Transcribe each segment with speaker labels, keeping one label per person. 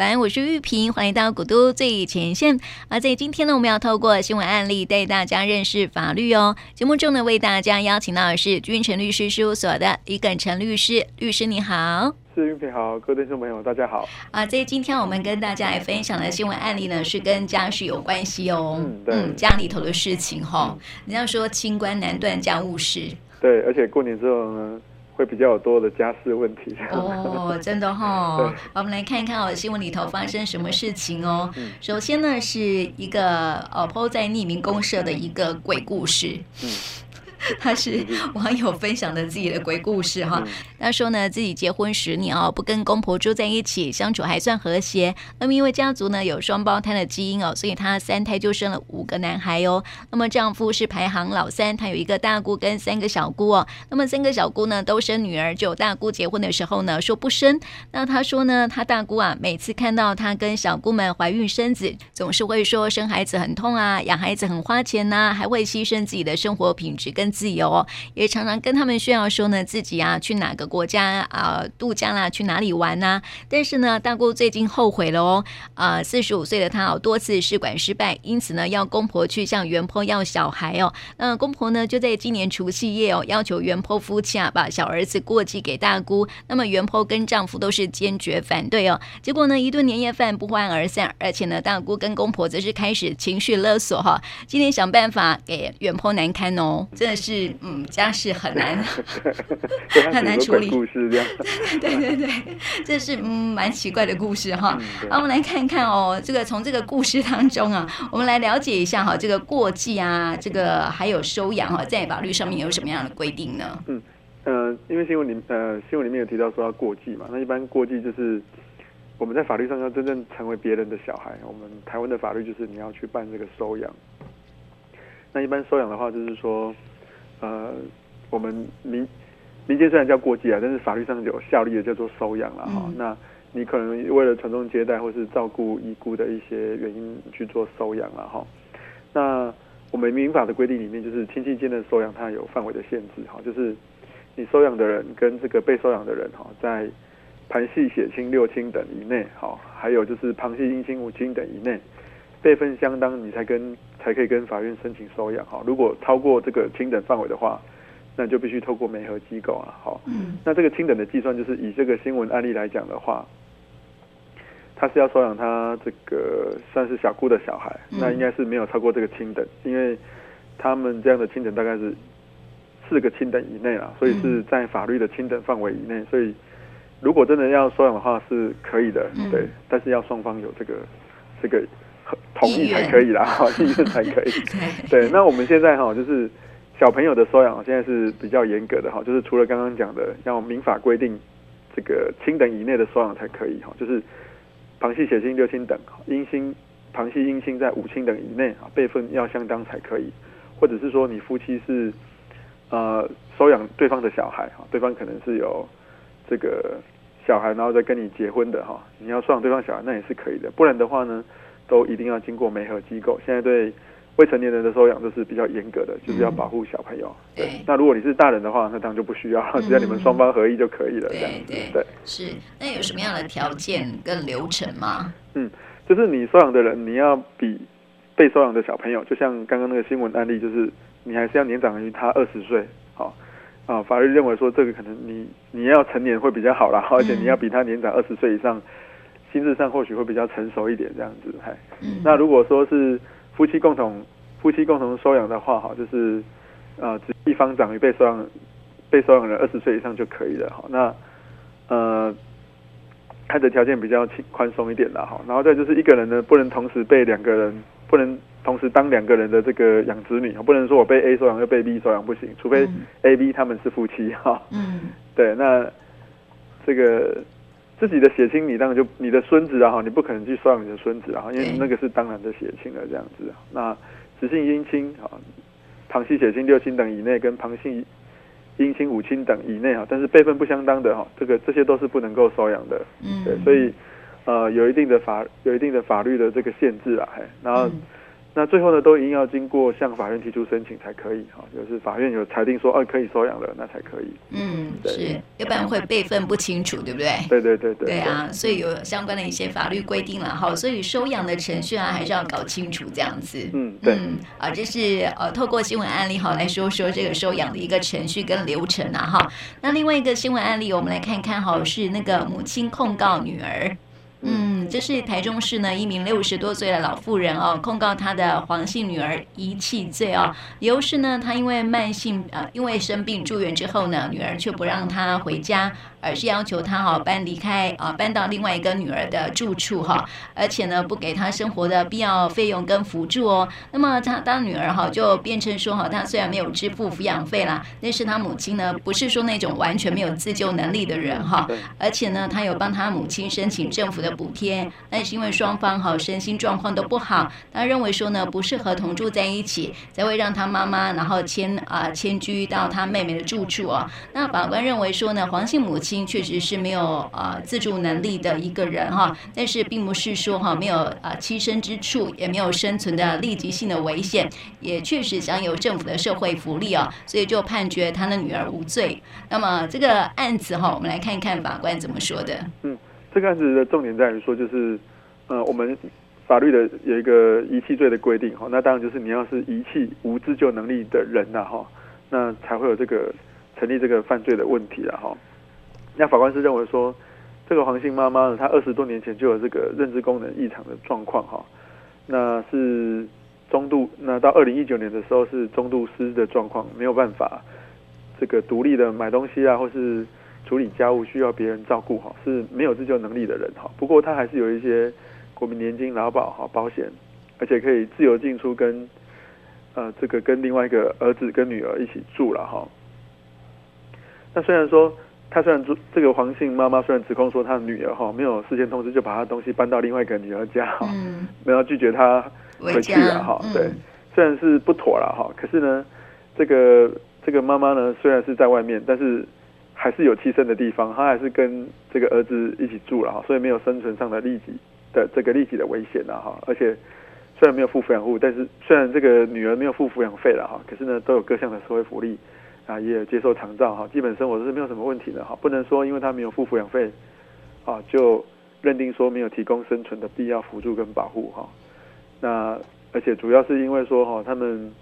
Speaker 1: 晚安，我是玉萍，欢迎到古都最前线。而在今天呢，我们要透过新闻案例带大家认识法律哦。节目中呢，为大家邀请到的是君诚律师事务所的李耿成律师，律师你好。
Speaker 2: 是玉萍好，各位听众朋友大家好。
Speaker 1: 啊，在今天我们跟大家来分享的新闻案例呢，是跟家事有关系哦。嗯，对嗯，家里头的事情哈、哦，人家、嗯、说清官难断家务事。
Speaker 2: 对，而且过年之后呢。会比较多的家事问题
Speaker 1: 哦，真的哈、哦。我们来看一看哦，新闻里头发生什么事情哦。嗯、首先呢，是一个呃 PO 在匿名公社的一个鬼故事。嗯 他是网友分享的自己的鬼故事哈。他说呢，自己结婚十年哦，不跟公婆住在一起，相处还算和谐。那么因为家族呢有双胞胎的基因哦，所以他三胎就生了五个男孩哦。那么丈夫是排行老三，他有一个大姑跟三个小姑哦。那么三个小姑呢都生女儿，就大姑结婚的时候呢说不生。那他说呢，他大姑啊每次看到他跟小姑们怀孕生子，总是会说生孩子很痛啊，养孩子很花钱呐、啊，还会牺牲自己的生活品质跟。自由哦也常常跟他们炫耀说呢，自己啊去哪个国家啊度假啦，去哪里玩呐、啊？但是呢，大姑最近后悔了哦，啊，四十五岁的她哦，多次试管失败，因此呢，要公婆去向原坡要小孩哦。那公婆呢，就在今年除夕夜哦，要求原坡夫妻啊把小儿子过继给大姑。那么原坡跟丈夫都是坚决反对哦。结果呢，一顿年夜饭不欢而散，而且呢，大姑跟公婆则是开始情绪勒索哈，今天想办法给原坡难堪哦，真的。是嗯，家事很难，很难处理。故事这样，对对对，这是嗯蛮奇怪的故事哈。好，我们来看看哦，这个从这个故事当中啊，我们来了解一下哈，这个过继啊，这个还有收养哈，在法律上面有什么样的规定呢？
Speaker 2: 嗯呃，因为新闻里呃新闻里面有提到说要过继嘛，那一般过继就是我们在法律上要真正成为别人的小孩，我们台湾的法律就是你要去办这个收养。那一般收养的话，就是说。呃，我们民民间虽然叫过继啊，但是法律上有效力的叫做收养了哈。嗯、那你可能为了传宗接代或是照顾遗孤的一些原因去做收养了哈。那我们民法的规定里面，就是亲戚间的收养它有范围的限制哈，就是你收养的人跟这个被收养的人哈，在旁系血亲六亲等以内哈，还有就是旁系姻亲五亲等以内。辈分相当，你才跟才可以跟法院申请收养哈。如果超过这个亲等范围的话，那就必须透过媒合机构啊。好，嗯，那这个亲等的计算，就是以这个新闻案例来讲的话，他是要收养他这个算是小姑的小孩，那应该是没有超过这个亲等，因为他们这样的亲等大概是四个亲等以内啦，所以是在法律的亲等范围以内。所以如果真的要收养的话是可以的，对，但是要双方有这个这个。同意才可以啦，哈，意愿才可以。对，那我们现在哈，就是小朋友的收养，现在是比较严格的哈，就是除了刚刚讲的，要民法规定这个亲等以内的收养才可以哈，就是旁系血亲六亲等，姻亲旁系姻亲在五亲等以内啊，辈分要相当才可以，或者是说你夫妻是呃收养对方的小孩哈，对方可能是有这个小孩，然后再跟你结婚的哈，你要收养对方小孩那也是可以的，不然的话呢？都一定要经过媒合机构。现在对未成年人的收养都是比较严格的，就是要保护小朋友。嗯、对，那如果你是大人的话，那当然就不需要，只要你们双方合意就可以了。这样子，对，对
Speaker 1: 是。那有什么样的条件跟流程吗？
Speaker 2: 嗯，就是你收养的人，你要比被收养的小朋友，就像刚刚那个新闻案例，就是你还是要年长于他二十岁。好啊，法律认为说这个可能你你要成年会比较好啦，而且你要比他年长二十岁以上。心智上或许会比较成熟一点，这样子，嗨。那如果说是夫妻共同夫妻共同收养的话，哈，就是呃，只一方长于被收养被收养人二十岁以上就可以了，哈。那呃，他的条件比较轻宽松一点的，哈。然后再就是一个人呢，不能同时被两个人，不能同时当两个人的这个养子女，不能说我被 A 收养又被 B 收养不行，除非 A、B 他们是夫妻，哈。嗯。对，那这个。自己的血亲，你当然就你的孙子啊哈，你不可能去收养你的孙子啊，因为那个是当然的血亲了这样子。那直系姻亲啊，旁系血亲六亲等以内，跟旁系姻亲五亲等以内啊，但是辈分不相当的哈，这个这些都是不能够收养的。嗯，对，所以呃有一定的法有一定的法律的这个限制啊，然后那最后呢，都一定要经过向法院提出申请才可以哈，就是法院有裁定说，哦，可以收养了，那才可以。
Speaker 1: 嗯，是，要不然会备份不清楚，对不对？
Speaker 2: 对对对对。
Speaker 1: 对啊，所以有相关的一些法律规定了哈，所以收养的程序啊，还是要搞清楚这样子。
Speaker 2: 嗯，对。
Speaker 1: 嗯，啊，这是呃，透过新闻案例哈来说说这个收养的一个程序跟流程啊哈。那另外一个新闻案例，我们来看看哈，是那个母亲控告女儿。嗯，这是台中市呢一名六十多岁的老妇人哦，控告她的黄姓女儿遗弃罪哦。理由是呢，她因为慢性呃，因为生病住院之后呢，女儿却不让她回家，而是要求他哈搬离开啊，搬到另外一个女儿的住处哈，而且呢不给他生活的必要费用跟辅助哦。那么他当女儿哈就辩称说哈，他虽然没有支付抚养费啦，但是他母亲呢不是说那种完全没有自救能力的人哈，而且呢他有帮他母亲申请政府的。补贴，但是因为双方哈身心状况都不好，他认为说呢不适合同住在一起，才会让他妈妈然后迁啊迁居到他妹妹的住处哦。那法官认为说呢，黄姓母亲确实是没有呃自助能力的一个人哈，但是并不是说哈没有啊栖身之处，也没有生存的立即性的危险，也确实享有政府的社会福利啊，所以就判决他的女儿无罪。那么这个案子哈，我们来看一看法官怎么说的。
Speaker 2: 嗯。这个案子的重点在于说，就是，呃，我们法律的有一个遗弃罪的规定哈，那当然就是你要是遗弃无自救能力的人呐哈，那才会有这个成立这个犯罪的问题了哈。那法官是认为说，这个黄姓妈妈呢，她二十多年前就有这个认知功能异常的状况哈，那是中度，那到二零一九年的时候是中度失的状况，没有办法这个独立的买东西啊，或是。处理家务需要别人照顾哈，是没有自救能力的人哈。不过他还是有一些国民年金、劳保哈保险，而且可以自由进出跟呃这个跟另外一个儿子跟女儿一起住了哈。那虽然说他虽然住这个黄姓妈妈虽然指控说他的女儿哈没有事先通知就把他东西搬到另外一个女儿家哈，没有拒绝他回去了哈。对，虽然是不妥了哈，可是呢这个这个妈妈呢虽然是在外面，但是。还是有栖身的地方，她还是跟这个儿子一起住了哈，所以没有生存上的利己的这个利己的危险了哈。而且虽然没有付抚养费，但是虽然这个女儿没有付抚养费了哈，可是呢都有各项的社会福利啊，也接受长照哈，基本生活是没有什么问题的哈。不能说因为他没有付抚养费啊，就认定说没有提供生存的必要辅助跟保护哈。那而且主要是因为说哈，他们。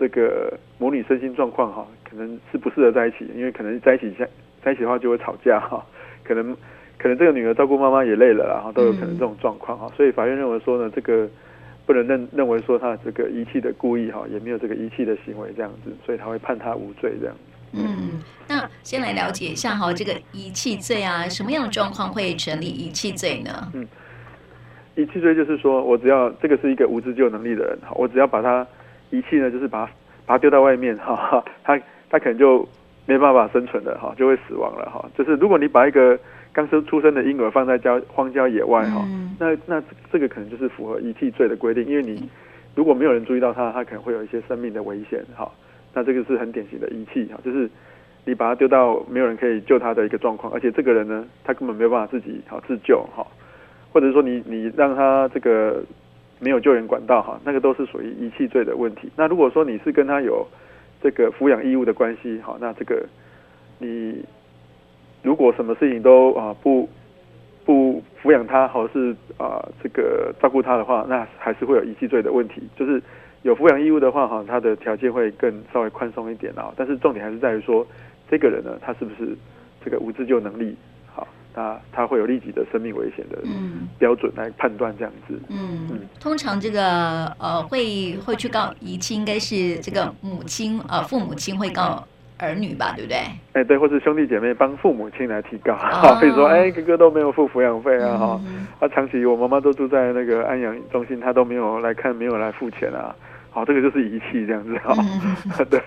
Speaker 2: 这个母女身心状况哈，可能是不适合在一起，因为可能在一起在在一起的话就会吵架哈，可能可能这个女儿照顾妈妈也累了，然后都有可能这种状况哈，所以法院认为说呢，这个不能认认为说他这个遗弃的故意哈，也没有这个遗弃的行为这样子，所以他会判他无罪这样子。
Speaker 1: 嗯，那先来了解一下哈，这个遗弃罪啊，什么样的状况会成立遗弃罪呢？
Speaker 2: 嗯，遗弃罪就是说我只要这个是一个无自救能力的人哈，我只要把他。遗弃呢，就是把他把他丢到外面哈，他他可能就没办法生存了哈，就会死亡了哈。就是如果你把一个刚生出生的婴儿放在郊荒郊野外哈，嗯、那那这个可能就是符合遗弃罪的规定，因为你如果没有人注意到它，它可能会有一些生命的危险哈。那这个是很典型的遗弃哈，就是你把它丢到没有人可以救它的一个状况，而且这个人呢，他根本没有办法自己好自救哈，或者说你你让他这个。没有救援管道哈，那个都是属于遗弃罪的问题。那如果说你是跟他有这个抚养义务的关系哈，那这个你如果什么事情都啊不不抚养他，或是啊这个照顾他的话，那还是会有遗弃罪的问题。就是有抚养义务的话哈，他的条件会更稍微宽松一点啊。但是重点还是在于说，这个人呢，他是不是这个无自救能力？那他会有立即的生命危险的标准来判断这样子。
Speaker 1: 嗯，嗯通常这个呃会会去告遗弃，应该是这个母亲呃父母亲会告儿女吧，对不对？
Speaker 2: 哎，对，或是兄弟姐妹帮父母亲来提高，好、哦，比如说哎哥哥都没有付抚养费啊，哈、嗯，啊长期我妈妈都住在那个安养中心，他都没有来看，没有来付钱啊。好，这个就是遗弃这样子哈。嗯、对，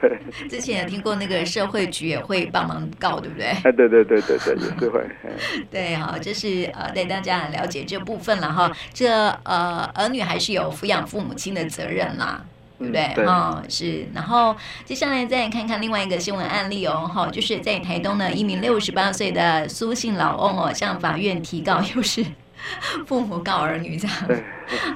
Speaker 1: 之前也听过那个社会局也会帮忙告，对不对？
Speaker 2: 哎，对对对对对，也是会。
Speaker 1: 对，好，这是呃带大家来了解这部分了哈。这呃儿女还是有抚养父母亲的责任啦，对不对？哈、嗯哦，是。然后接下来再看看另外一个新闻案例哦，哈，就是在台东呢，一名六十八岁的苏姓老翁哦，向法院提告，又是。父母告儿女这样，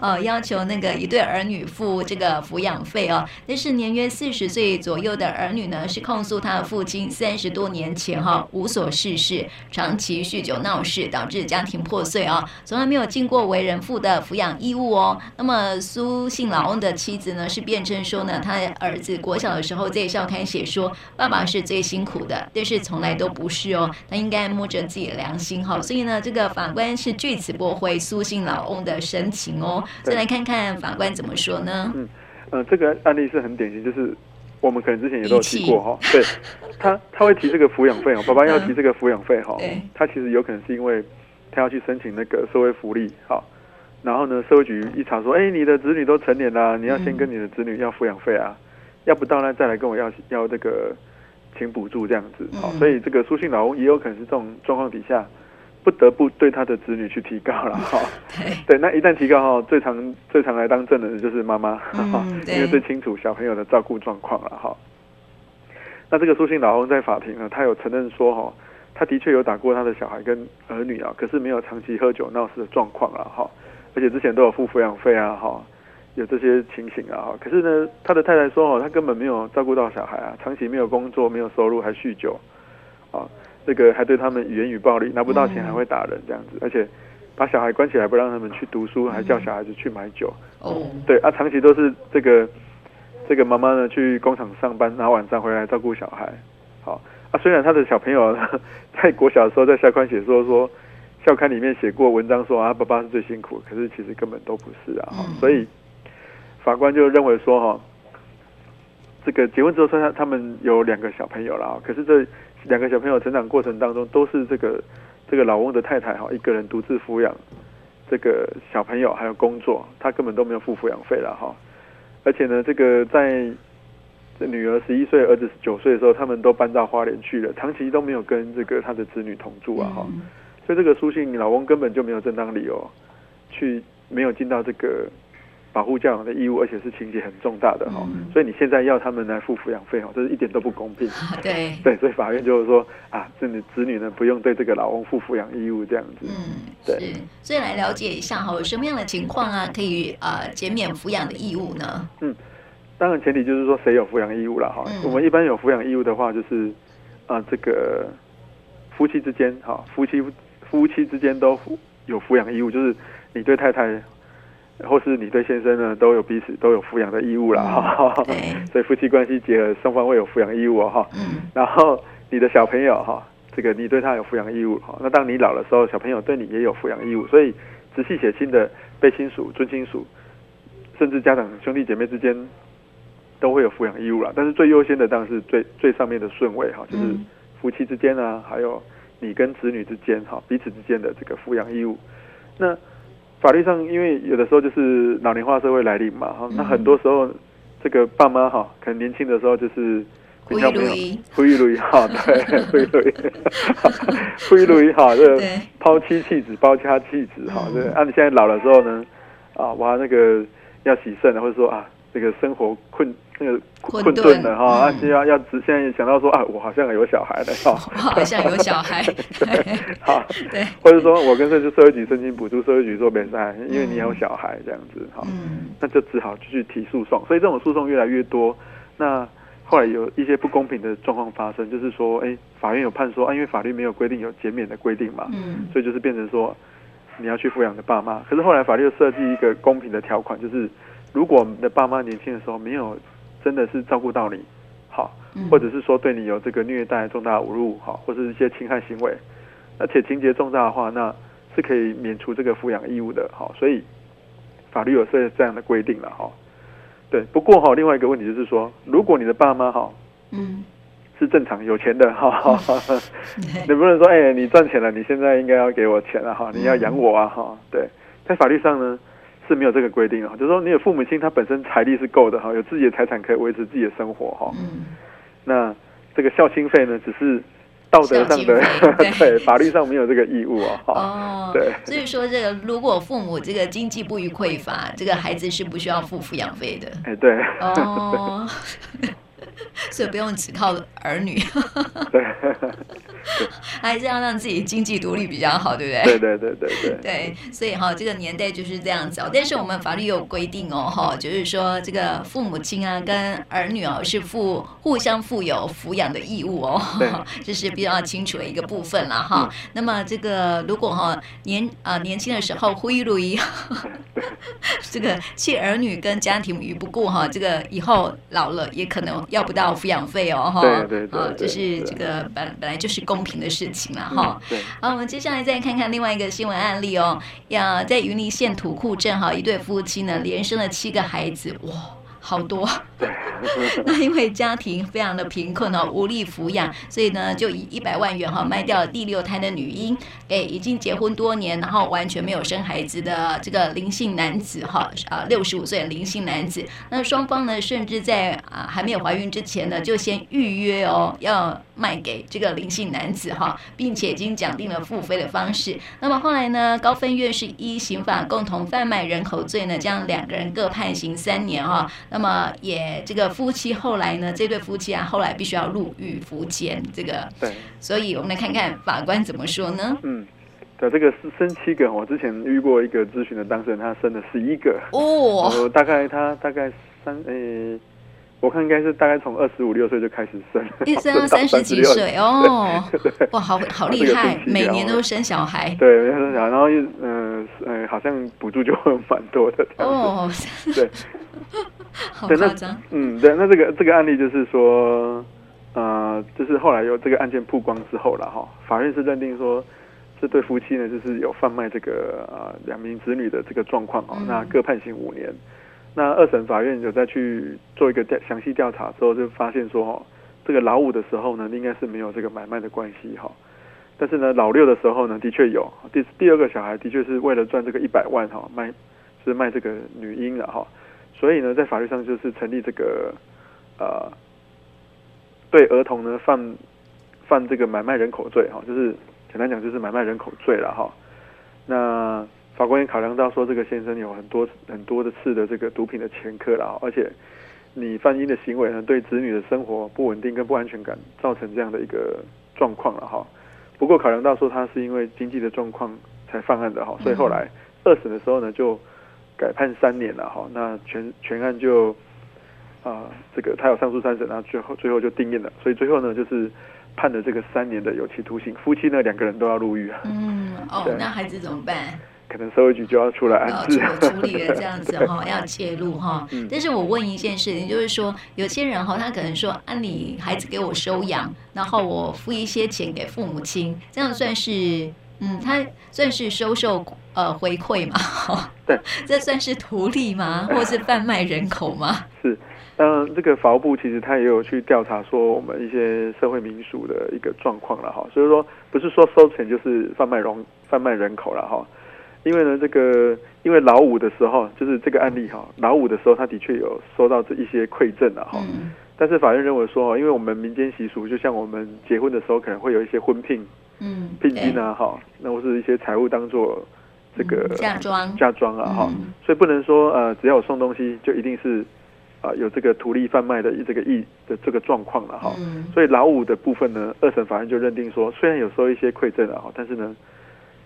Speaker 1: 哦，要求那个一对儿女付这个抚养费哦。但是年约四十岁左右的儿女呢，是控诉他的父亲三十多年前哈、无所事事，长期酗酒闹事，导致家庭破碎啊、哦，从来没有尽过为人父的抚养义务哦。那么苏姓老翁的妻子呢，是辩称说呢，他的儿子国小的时候在校刊写说，爸爸是最辛苦的，但是从来都不是哦，他应该摸着自己的良心哈、哦。所以呢，这个法官是据此驳回苏姓老翁的申请。再来看看法官怎么说呢？
Speaker 2: 嗯，呃，这个案例是很典型，就是我们可能之前也都有提过哈。对，他他会提这个抚养费哦，爸爸要提这个抚养费哈。对，他其实有可能是因为他要去申请那个社会福利哈。然后呢，社会局一查说，哎，你的子女都成年了，你要先跟你的子女要抚养费啊，要不到呢再来跟我要要这个请补助这样子。好，所以这个苏姓老翁也有可能是这种状况底下。不得不对他的子女去提高了 哈，对，那一旦提高哈，最常最常来当证人的就是妈妈，因为最清楚小朋友的照顾状况了哈。那这个苏姓老翁在法庭呢，他有承认说哈，他的确有打过他的小孩跟儿女啊，可是没有长期喝酒闹事的状况了哈，而且之前都有付抚养费啊哈，有这些情形啊哈。可是呢，他的太太说哦，他根本没有照顾到小孩啊，长期没有工作，没有收入，还酗酒啊。这个还对他们语言与暴力，拿不到钱还会打人这样子，而且把小孩关起来不让他们去读书，还叫小孩子去买酒。哦，对啊，长期都是这个这个妈妈呢去工厂上班，然后晚上回来照顾小孩。好啊，虽然他的小朋友呢 在国小的时候在校刊写说说校刊里面写过文章说啊爸爸是最辛苦，可是其实根本都不是啊。所以法官就认为说哈，这个结婚之后说他他们有两个小朋友了啊，可是这。两个小朋友成长过程当中，都是这个这个老翁的太太哈，一个人独自抚养这个小朋友，还有工作，他根本都没有付抚养费了哈。而且呢，这个在这女儿十一岁，儿子九岁的时候，他们都搬到花莲去了，长期都没有跟这个他的子女同住啊哈。所以这个书信老翁根本就没有正当理由去没有尽到这个。保护教养的义务，而且是情节很重大的哈，嗯、所以你现在要他们来付抚养费哈，这是一点都不公平。
Speaker 1: 对
Speaker 2: 对，所以法院就是说啊，子女子女呢不用对这个老翁付抚养义务这样子。
Speaker 1: 嗯，对。所以来了解一下哈，有什么样的情况啊，可以呃减免抚养的义务呢？
Speaker 2: 嗯，当然前提就是说谁有抚养义务了哈。嗯、我们一般有抚养义务的话，就是啊、呃、这个夫妻之间哈，夫妻夫妻之间都有抚养义务，就是你对太太。或是你对先生呢，都有彼此都有抚养的义务了哈，嗯、所以夫妻关系结合，双方会有抚养义务哈。嗯。然后你的小朋友哈，这个你对他有抚养义务哈。那当你老的时候，小朋友对你也有抚养义务。所以直系血亲的被亲属、尊亲属，甚至家长兄弟姐妹之间，都会有抚养义务了。但是最优先的当然是最最上面的顺位哈，就是夫妻之间啊，还有你跟子女之间哈，彼此之间的这个抚养义务。那法律上，因为有的时候就是老年化社会来临嘛，哈、嗯，那很多时候这个爸妈哈，可能年轻的时候就是比较没有，挥一缕哈，对，挥一缕，挥一缕哈，这个抛妻弃子，抛家弃子哈，对，啊，你现在老了之后呢，啊，哇，那个要洗肾，或者说啊。这个生活困那个困顿的哈，而且要要直现在想到说啊，我好像有小孩了哈，
Speaker 1: 我 好像有小孩，
Speaker 2: 对，好，对，或者说我跟社社会局申请补助，社会局说没事，因为你有小孩这样子哈，那就只好继续提诉讼，所以这种诉讼越来越多。那后来有一些不公平的状况发生，就是说，哎，法院有判说啊，因为法律没有规定有减免的规定嘛，嗯，所以就是变成说你要去抚养你的爸妈。可是后来法律又设计一个公平的条款，就是。如果我们的爸妈年轻的时候没有真的是照顾到你，好，或者是说对你有这个虐待、重大侮辱，好，或者是一些侵害行为，而且情节重大的话，那是可以免除这个抚养义务的，好，所以法律有设这样的规定了，哈，对。不过哈，另外一个问题就是说，如果你的爸妈哈，嗯，是正常有钱的，哈，你不能说，哎，你赚钱了，你现在应该要给我钱了，哈，你要养我啊，哈，对，在法律上呢。是没有这个规定啊，就是说你有父母亲，他本身财力是够的哈，有自己的财产可以维持自己的生活哈。嗯。那这个孝亲费呢，只是道德上的，对，对，法律上没有这个义务啊。哦。对。
Speaker 1: 所以说，这个如果父母这个经济不予匮乏，这个孩子是不需要付抚养费的。
Speaker 2: 哎，对。
Speaker 1: 哦。所以不用只靠儿女。
Speaker 2: 对。
Speaker 1: 还是要让自己经济独立比较好，对不
Speaker 2: 对？对对对对对。
Speaker 1: 对，所以哈，这个年代就是这样子哦。但是我们法律有规定哦，哈，就是说这个父母亲啊跟儿女哦是负互相负有抚养的义务哦，这是比较清楚的一个部分了哈。那么这个如果哈年啊年轻的时候挥霍一，这个弃儿女跟家庭于不顾哈，这个以后老了也可能要不到抚养费哦，哈。
Speaker 2: 对对对。
Speaker 1: 啊，就是这个本本来就是公平的事情了哈。对。好，我们接下来再看看另外一个新闻案例哦。要在云林县土库镇哈，一对夫妻呢连生了七个孩子，哇。好多，那因为家庭非常的贫困哦，无力抚养，所以呢，就以一百万元哈卖掉了第六胎的女婴，给已经结婚多年，然后完全没有生孩子的这个林姓男子哈，啊，六十五岁的林姓男子。那双方呢，甚至在啊还没有怀孕之前呢，就先预约哦，要卖给这个林姓男子哈，并且已经讲定了付费的方式。那么后来呢，高分院是依刑法共同贩卖人口罪呢，将两个人各判刑三年哈。那么也这个夫妻后来呢，这对夫妻啊，后来必须要入狱服监。这个对，所以我们来看看法官怎么说呢？
Speaker 2: 嗯，对，这个是生七个，我之前遇过一个咨询的当事人，他生了十一个哦，大概他大概三诶。我看应该是大概从二十五六岁就开始生，
Speaker 1: 一生 到三十几岁哦，哇，好好 厉害，每年都生小孩，
Speaker 2: 对，每年生小孩，然后又嗯嗯，好像补助就会蛮多的哦，对，
Speaker 1: 好夸张，
Speaker 2: 嗯，对，那这个这个案例就是说，呃，就是后来有这个案件曝光之后了哈，法院是认定说这对夫妻呢，就是有贩卖这个呃两名子女的这个状况哦，那各判刑五年。那二审法院有再去做一个调详细调查之后，就发现说，哈，这个老五的时候呢，应该是没有这个买卖的关系，哈。但是呢，老六的时候呢，的确有。第第二个小孩的确是为了赚这个一百万，哈，卖是卖这个女婴的，哈。所以呢，在法律上就是成立这个，呃，对儿童呢犯犯这个买卖人口罪，哈，就是简单讲就是买卖人口罪了，哈。那。法官也考量到说，这个先生有很多很多的次的这个毒品的前科了，而且你犯婴的行为呢，对子女的生活不稳定跟不安全感造成这样的一个状况了哈。不过考量到说他是因为经济的状况才犯案的哈，所以后来二审的时候呢就改判三年了哈。那全全案就啊、呃、这个他有上诉三审，然后最后最后就定谳了，所以最后呢就是判了这个三年的有期徒刑，夫妻呢两个人都要入狱啊。
Speaker 1: 嗯哦，那孩子怎么办？
Speaker 2: 可能社会局就要出来安置，
Speaker 1: 处理了这样子 哈，要介入哈。但是我问一件事情，就是说有些人哈，他可能说，啊，你孩子给我收养，然后我付一些钱给父母亲，这样算是嗯，他算是收受呃回馈吗？哈，对，这算是图利吗？或是贩卖人口吗？
Speaker 2: 是，嗯，这个法务部其实他也有去调查说我们一些社会民俗的一个状况了哈，所以说不是说收钱就是贩卖人贩卖人口了哈。因为呢，这个因为老五的时候，就是这个案例哈，老五的时候他的确有收到这一些馈赠啊哈。嗯、但是法院认为说，因为我们民间习俗，就像我们结婚的时候可能会有一些婚聘，嗯，聘金啊哈，那或是一些财物当做这个
Speaker 1: 嫁妆
Speaker 2: 嫁妆啊哈，嗯、所以不能说呃只要有送东西就一定是啊、呃、有这个图利贩卖的这个意的这个状况了哈。嗯、所以老五的部分呢，二审法院就认定说，虽然有收一些馈赠啊哈，但是呢。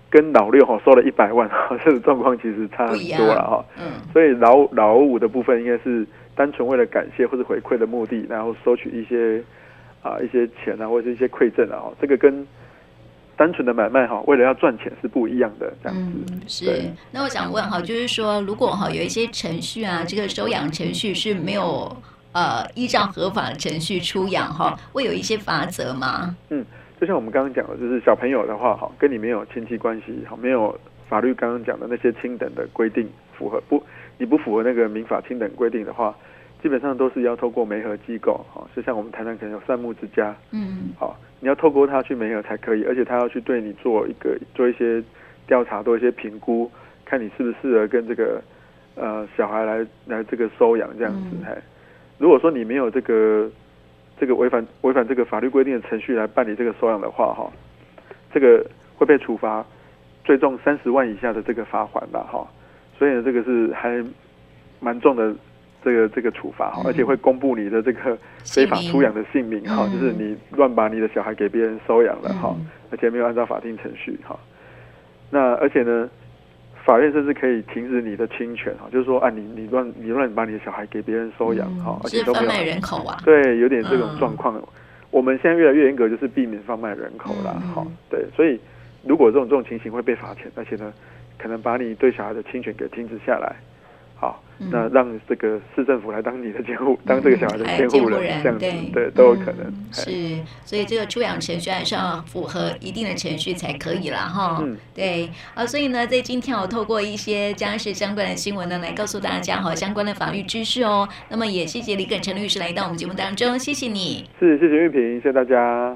Speaker 2: 跟老六哈收了一百万哈，这个状况其实差很多了哈。嗯，所以老老五的部分应该是单纯为了感谢或者回馈的目的，然后收取一些啊一些钱啊或者是一些馈赠啊，这个跟单纯的买卖哈，为了要赚钱是不一样的这样子。
Speaker 1: 嗯，是。那我想问哈，就是说如果哈有一些程序啊，这个收养程序是没有呃依照合法的程序出养哈，会有一些罚则吗？
Speaker 2: 嗯。就像我们刚刚讲的，就是小朋友的话，哈，跟你没有亲戚关系，哈，没有法律刚刚讲的那些亲等的规定符合不？你不符合那个民法亲等规定的话，基本上都是要透过媒合机构，哈，就像我们台南可能有善牧之家，嗯，好，你要透过他去媒合才可以，而且他要去对你做一个做一些调查，做一些评估，看你适不适合跟这个呃小孩来来这个收养这样子，嘿，如果说你没有这个。这个违反违反这个法律规定的程序来办理这个收养的话，哈，这个会被处罚最重三十万以下的这个罚款吧，哈，所以呢，这个是还蛮重的这个这个处罚哈，而且会公布你的这个非法出养的姓名哈，就是你乱把你的小孩给别人收养了哈，而且没有按照法定程序哈。那而且呢，法院甚至可以停止你的侵权哈，就是说啊，你你乱你乱把你的小孩给别人收养哈，而且都没有
Speaker 1: 贩卖人口啊，
Speaker 2: 对，有点这种状况。我们现在越来越严格，就是避免贩卖人口啦。好，对，所以如果这种这种情形会被罚钱，而且呢，可能把你对小孩的侵权给停止下来。好，那让这个市政府来当你的监护，当这个小孩的监护人，这样子，对，都有可能。
Speaker 1: 是，所以这个出养程序还是要符合一定的程序才可以了哈。嗯，对。啊，所以呢，在今天我透过一些家事相关的新闻呢，来告诉大家哈相关的法律知识哦。那么也谢谢李耿成律师来到我们节目当中，谢谢你。
Speaker 2: 是，谢谢玉萍，谢谢大家。